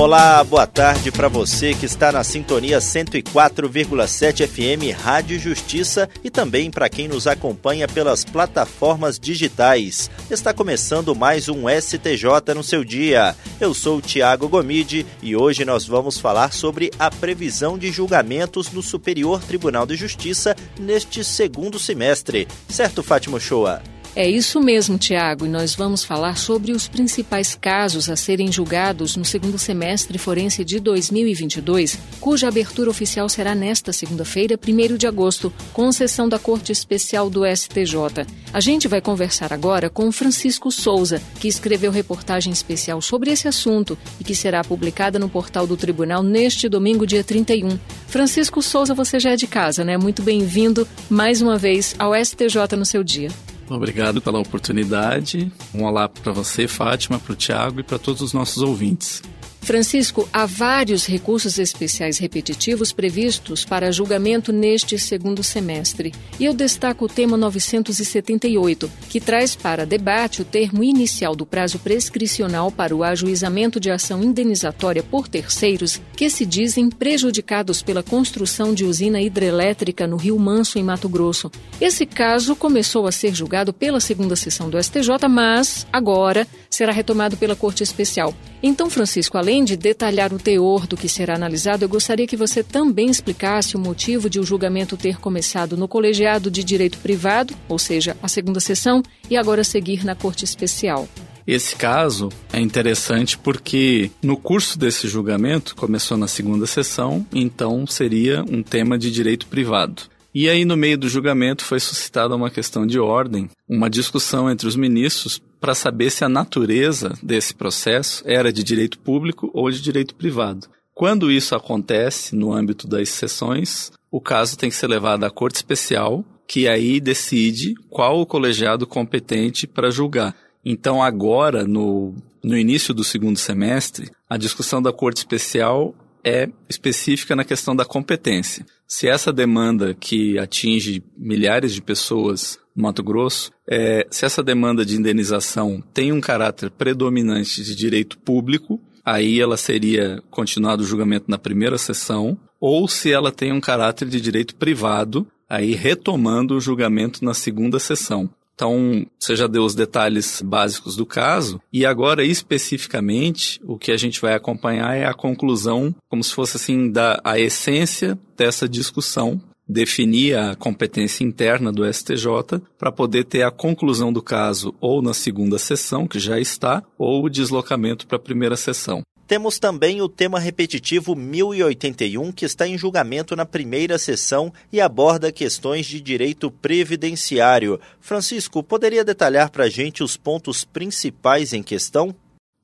Olá, boa tarde para você que está na sintonia 104,7 FM Rádio Justiça e também para quem nos acompanha pelas plataformas digitais. Está começando mais um STJ no seu dia. Eu sou o Tiago Gomide e hoje nós vamos falar sobre a previsão de julgamentos no Superior Tribunal de Justiça neste segundo semestre. Certo, Fátima Shoa? É isso mesmo, Tiago, e nós vamos falar sobre os principais casos a serem julgados no segundo semestre forense de 2022, cuja abertura oficial será nesta segunda-feira, 1 de agosto, com sessão da Corte Especial do STJ. A gente vai conversar agora com Francisco Souza, que escreveu reportagem especial sobre esse assunto e que será publicada no portal do Tribunal neste domingo, dia 31. Francisco Souza, você já é de casa, né? Muito bem-vindo mais uma vez ao STJ no seu dia. Obrigado pela oportunidade. Um olá para você, Fátima, para o Tiago e para todos os nossos ouvintes. Francisco, há vários recursos especiais repetitivos previstos para julgamento neste segundo semestre. E eu destaco o tema 978, que traz para debate o termo inicial do prazo prescricional para o ajuizamento de ação indenizatória por terceiros que se dizem prejudicados pela construção de usina hidrelétrica no Rio Manso, em Mato Grosso. Esse caso começou a ser julgado pela segunda sessão do STJ, mas agora será retomado pela Corte Especial. Então, Francisco, além de detalhar o teor do que será analisado, eu gostaria que você também explicasse o motivo de o julgamento ter começado no colegiado de direito privado, ou seja, a segunda sessão, e agora seguir na Corte Especial. Esse caso é interessante porque no curso desse julgamento, começou na segunda sessão, então seria um tema de direito privado. E aí, no meio do julgamento, foi suscitada uma questão de ordem, uma discussão entre os ministros para saber se a natureza desse processo era de direito público ou de direito privado. Quando isso acontece no âmbito das sessões, o caso tem que ser levado à Corte Especial, que aí decide qual o colegiado competente para julgar. Então, agora, no, no início do segundo semestre, a discussão da Corte Especial é específica na questão da competência. Se essa demanda que atinge milhares de pessoas no Mato Grosso, é, se essa demanda de indenização tem um caráter predominante de direito público, aí ela seria continuado o julgamento na primeira sessão, ou se ela tem um caráter de direito privado, aí retomando o julgamento na segunda sessão. Então, você já deu os detalhes básicos do caso, e agora especificamente o que a gente vai acompanhar é a conclusão, como se fosse assim, da a essência dessa discussão, definir a competência interna do STJ para poder ter a conclusão do caso ou na segunda sessão, que já está, ou o deslocamento para a primeira sessão. Temos também o tema repetitivo 1081, que está em julgamento na primeira sessão e aborda questões de direito previdenciário. Francisco, poderia detalhar para a gente os pontos principais em questão?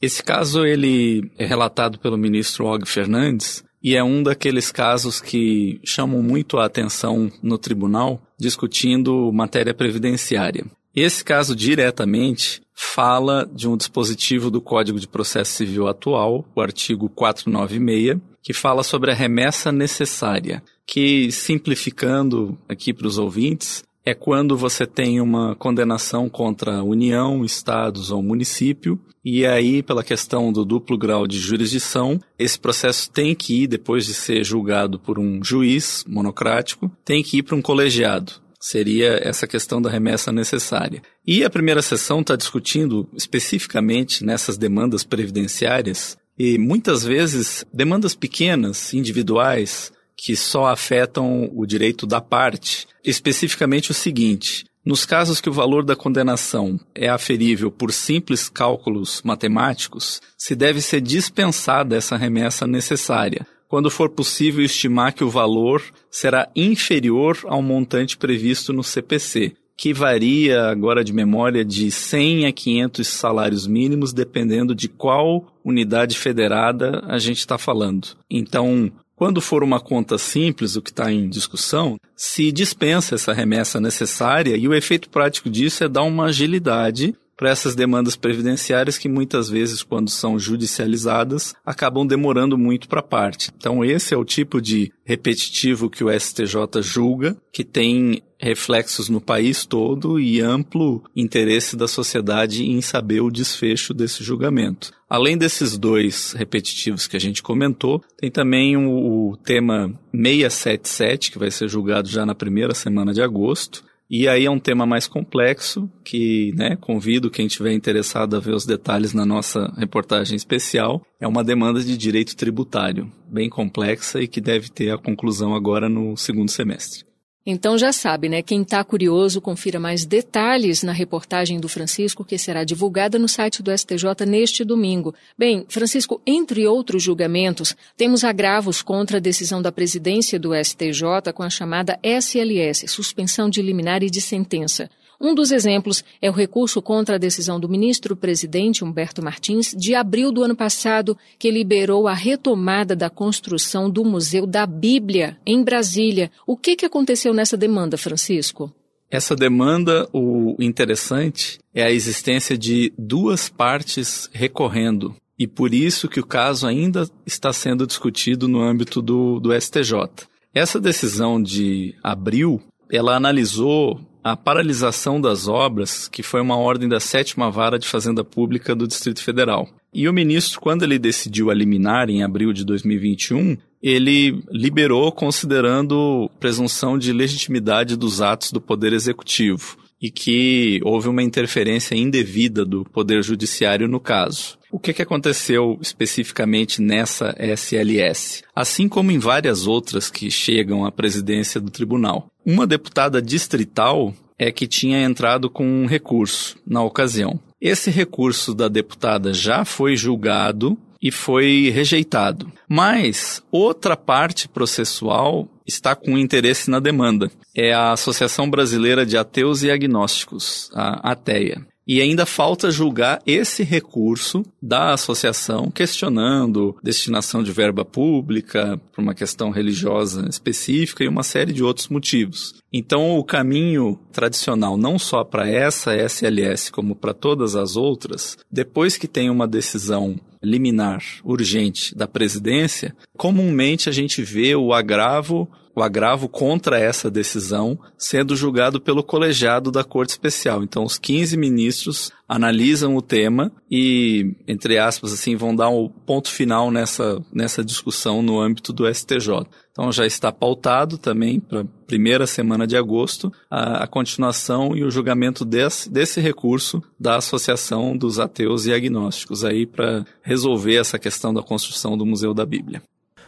Esse caso ele é relatado pelo ministro Og Fernandes e é um daqueles casos que chamam muito a atenção no tribunal discutindo matéria previdenciária. Esse caso diretamente fala de um dispositivo do Código de Processo Civil atual, o artigo 496, que fala sobre a remessa necessária, que simplificando aqui para os ouvintes, é quando você tem uma condenação contra a União, Estados ou município, e aí, pela questão do duplo grau de jurisdição, esse processo tem que ir, depois de ser julgado por um juiz monocrático, tem que ir para um colegiado seria essa questão da remessa necessária. E a primeira sessão está discutindo especificamente nessas demandas previdenciárias e muitas vezes demandas pequenas, individuais, que só afetam o direito da parte. Especificamente o seguinte: nos casos que o valor da condenação é aferível por simples cálculos matemáticos, se deve ser dispensada essa remessa necessária, quando for possível estimar que o valor será inferior ao montante previsto no CPC, que varia agora de memória de 100 a 500 salários mínimos, dependendo de qual unidade federada a gente está falando. Então, quando for uma conta simples, o que está em discussão, se dispensa essa remessa necessária e o efeito prático disso é dar uma agilidade para essas demandas previdenciárias que muitas vezes, quando são judicializadas, acabam demorando muito para parte. Então, esse é o tipo de repetitivo que o STJ julga, que tem reflexos no país todo e amplo interesse da sociedade em saber o desfecho desse julgamento. Além desses dois repetitivos que a gente comentou, tem também o, o tema 677, que vai ser julgado já na primeira semana de agosto, e aí é um tema mais complexo, que né, convido quem estiver interessado a ver os detalhes na nossa reportagem especial. É uma demanda de direito tributário, bem complexa e que deve ter a conclusão agora no segundo semestre. Então já sabe, né? Quem está curioso, confira mais detalhes na reportagem do Francisco, que será divulgada no site do STJ neste domingo. Bem, Francisco, entre outros julgamentos, temos agravos contra a decisão da presidência do STJ com a chamada SLS, suspensão de liminar e de sentença. Um dos exemplos é o recurso contra a decisão do ministro-presidente Humberto Martins de abril do ano passado, que liberou a retomada da construção do Museu da Bíblia em Brasília. O que, que aconteceu nessa demanda, Francisco? Essa demanda, o interessante é a existência de duas partes recorrendo. E por isso que o caso ainda está sendo discutido no âmbito do, do STJ. Essa decisão de abril, ela analisou a paralisação das obras, que foi uma ordem da sétima vara de Fazenda Pública do Distrito Federal. E o ministro, quando ele decidiu eliminar em abril de 2021, ele liberou considerando presunção de legitimidade dos atos do Poder Executivo e que houve uma interferência indevida do Poder Judiciário no caso. O que, que aconteceu especificamente nessa SLS? Assim como em várias outras que chegam à presidência do tribunal. Uma deputada distrital é que tinha entrado com um recurso na ocasião. Esse recurso da deputada já foi julgado e foi rejeitado. Mas outra parte processual está com interesse na demanda. É a Associação Brasileira de Ateus e Agnósticos, a ATEA. E ainda falta julgar esse recurso da associação, questionando destinação de verba pública por uma questão religiosa específica e uma série de outros motivos. Então, o caminho tradicional, não só para essa SLS, como para todas as outras, depois que tem uma decisão liminar urgente da presidência, comumente a gente vê o agravo o agravo contra essa decisão sendo julgado pelo colegiado da Corte Especial. Então, os 15 ministros analisam o tema e, entre aspas, assim, vão dar um ponto final nessa, nessa discussão no âmbito do STJ. Então, já está pautado também para a primeira semana de agosto a, a continuação e o julgamento desse, desse recurso da Associação dos Ateus e Agnósticos aí para resolver essa questão da construção do Museu da Bíblia.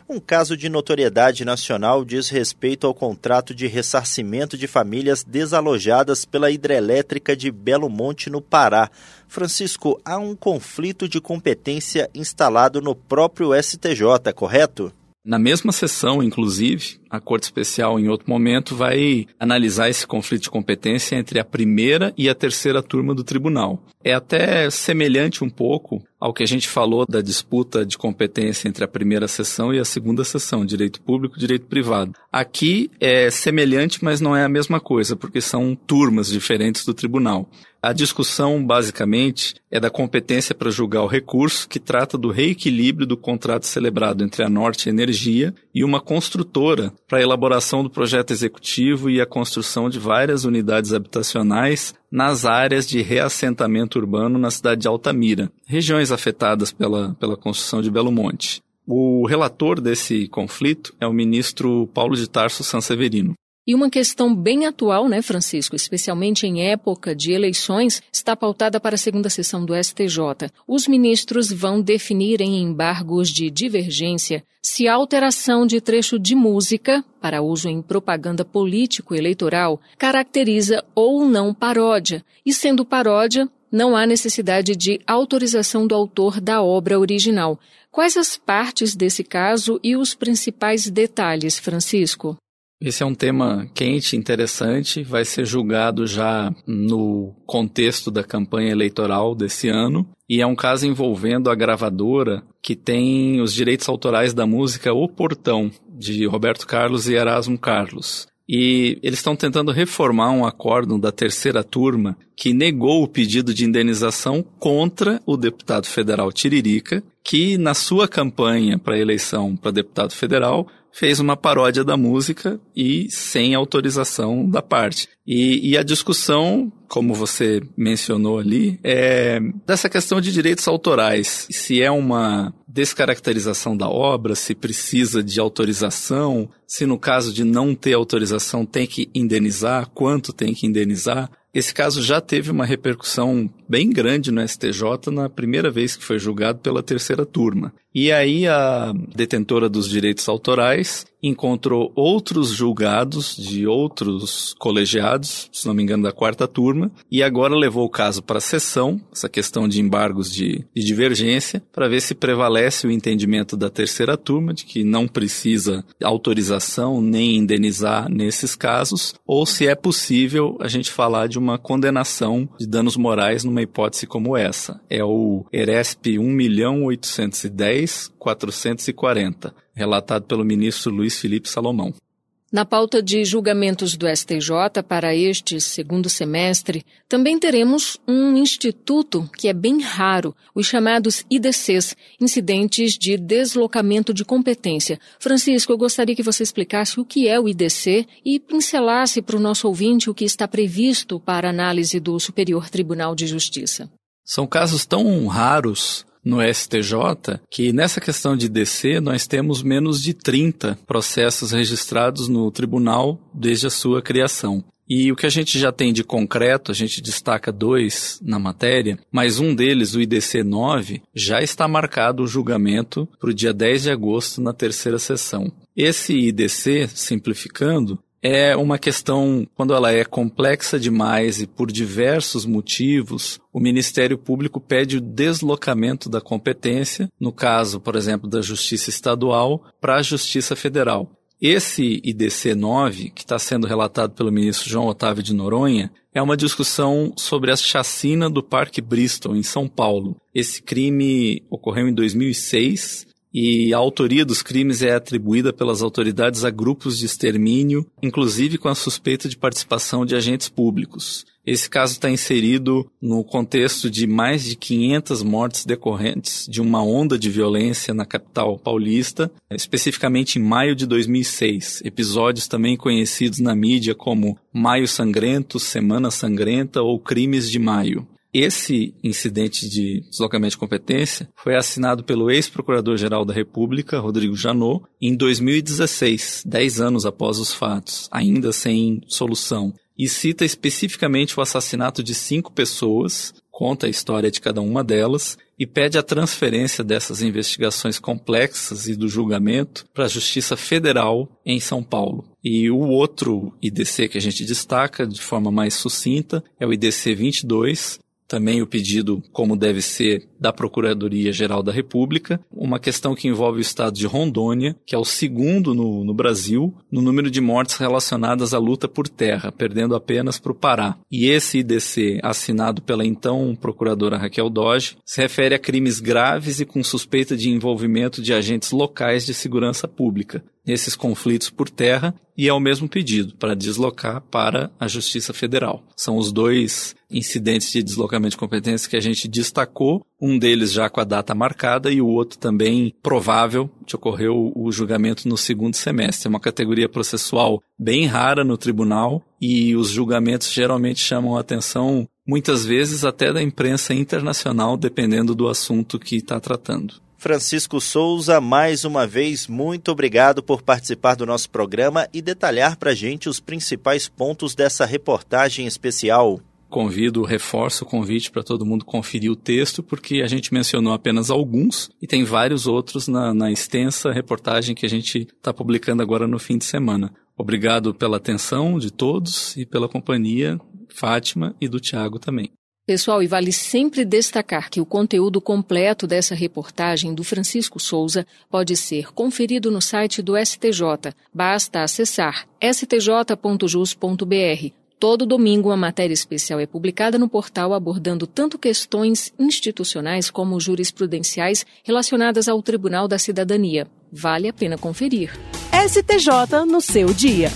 Um caso de notoriedade nacional diz respeito ao contrato de ressarcimento de famílias desalojadas pela hidrelétrica de Belo Monte, no Pará. Francisco, há um conflito de competência instalado no próprio STJ, correto? Na mesma sessão, inclusive, a Corte Especial, em outro momento, vai analisar esse conflito de competência entre a primeira e a terceira turma do tribunal. É até semelhante um pouco ao que a gente falou da disputa de competência entre a primeira sessão e a segunda sessão, direito público e direito privado. Aqui é semelhante, mas não é a mesma coisa, porque são turmas diferentes do tribunal. A discussão, basicamente, é da competência para julgar o recurso, que trata do reequilíbrio do contrato celebrado entre a Norte Energia e uma construtora para a elaboração do projeto executivo e a construção de várias unidades habitacionais nas áreas de reassentamento urbano na cidade de Altamira, regiões afetadas pela, pela construção de Belo Monte. O relator desse conflito é o ministro Paulo de Tarso Sanseverino. E uma questão bem atual, né, Francisco, especialmente em época de eleições, está pautada para a segunda sessão do STJ. Os ministros vão definir em embargos de divergência se a alteração de trecho de música, para uso em propaganda político-eleitoral, caracteriza ou não paródia. E sendo paródia, não há necessidade de autorização do autor da obra original. Quais as partes desse caso e os principais detalhes, Francisco? Esse é um tema quente, interessante, vai ser julgado já no contexto da campanha eleitoral desse ano. E é um caso envolvendo a gravadora que tem os direitos autorais da música O Portão, de Roberto Carlos e Erasmo Carlos. E eles estão tentando reformar um acórdão da terceira turma que negou o pedido de indenização contra o deputado federal Tiririca, que na sua campanha para eleição para deputado federal fez uma paródia da música e sem autorização da parte. E, e, a discussão, como você mencionou ali, é dessa questão de direitos autorais. Se é uma descaracterização da obra, se precisa de autorização, se no caso de não ter autorização tem que indenizar, quanto tem que indenizar. Esse caso já teve uma repercussão bem grande no STJ na primeira vez que foi julgado pela terceira turma. E aí a detentora dos direitos autorais encontrou outros julgados de outros colegiados, se não me engano da quarta turma, e agora levou o caso para a sessão, essa questão de embargos de, de divergência, para ver se prevalece o entendimento da terceira turma de que não precisa autorização nem indenizar nesses casos, ou se é possível a gente falar de uma condenação de danos morais numa hipótese como essa. É o ERESP 1.810.440, relatado pelo ministro Luiz Felipe Salomão. Na pauta de julgamentos do STJ para este segundo semestre, também teremos um instituto que é bem raro, os chamados IDCs, Incidentes de Deslocamento de Competência. Francisco, eu gostaria que você explicasse o que é o IDC e pincelasse para o nosso ouvinte o que está previsto para análise do Superior Tribunal de Justiça. São casos tão raros no STJ que nessa questão de DC nós temos menos de 30 processos registrados no tribunal desde a sua criação. E o que a gente já tem de concreto, a gente destaca dois na matéria, mas um deles, o IDC 9, já está marcado o julgamento para o dia 10 de agosto na terceira sessão. Esse IDC, simplificando, é uma questão, quando ela é complexa demais e por diversos motivos, o Ministério Público pede o deslocamento da competência, no caso, por exemplo, da Justiça Estadual, para a Justiça Federal. Esse IDC 9, que está sendo relatado pelo ministro João Otávio de Noronha, é uma discussão sobre a chacina do Parque Bristol, em São Paulo. Esse crime ocorreu em 2006 e a autoria dos crimes é atribuída pelas autoridades a grupos de extermínio, inclusive com a suspeita de participação de agentes públicos. Esse caso está inserido no contexto de mais de 500 mortes decorrentes de uma onda de violência na capital paulista, especificamente em maio de 2006. Episódios também conhecidos na mídia como Maio Sangrento, Semana Sangrenta ou Crimes de Maio. Esse incidente de deslocamento de competência foi assinado pelo ex-procurador-geral da República, Rodrigo Janot, em 2016, dez anos após os fatos, ainda sem solução, e cita especificamente o assassinato de cinco pessoas, conta a história de cada uma delas e pede a transferência dessas investigações complexas e do julgamento para a Justiça Federal em São Paulo. E o outro IDC que a gente destaca de forma mais sucinta é o IDC 22, também o pedido, como deve ser, da Procuradoria-Geral da República, uma questão que envolve o estado de Rondônia, que é o segundo no, no Brasil no número de mortes relacionadas à luta por terra, perdendo apenas para o Pará. E esse IDC, assinado pela então procuradora Raquel Doge, se refere a crimes graves e com suspeita de envolvimento de agentes locais de segurança pública, nesses conflitos por terra e é o mesmo pedido para deslocar para a Justiça Federal. São os dois incidentes de deslocamento de competência que a gente destacou, um deles já com a data marcada e o outro também provável de ocorrer o julgamento no segundo semestre. É uma categoria processual bem rara no tribunal e os julgamentos geralmente chamam a atenção muitas vezes até da imprensa internacional, dependendo do assunto que está tratando. Francisco Souza, mais uma vez, muito obrigado por participar do nosso programa e detalhar para a gente os principais pontos dessa reportagem especial. Convido, reforço o convite para todo mundo conferir o texto, porque a gente mencionou apenas alguns e tem vários outros na, na extensa reportagem que a gente está publicando agora no fim de semana. Obrigado pela atenção de todos e pela companhia, Fátima e do Tiago também. Pessoal, e vale sempre destacar que o conteúdo completo dessa reportagem do Francisco Souza pode ser conferido no site do STJ. Basta acessar stj.jus.br. Todo domingo, a matéria especial é publicada no portal abordando tanto questões institucionais como jurisprudenciais relacionadas ao Tribunal da Cidadania. Vale a pena conferir. STJ no seu dia.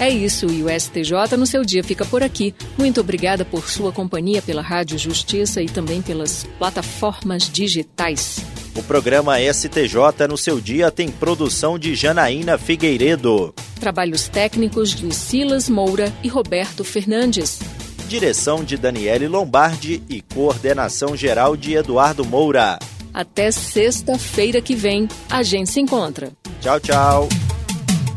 É isso, e o STJ no seu dia fica por aqui. Muito obrigada por sua companhia pela Rádio Justiça e também pelas plataformas digitais. O programa STJ no seu dia tem produção de Janaína Figueiredo. Trabalhos técnicos de Silas Moura e Roberto Fernandes. Direção de Daniele Lombardi e coordenação geral de Eduardo Moura. Até sexta-feira que vem, a gente se encontra. Tchau, tchau.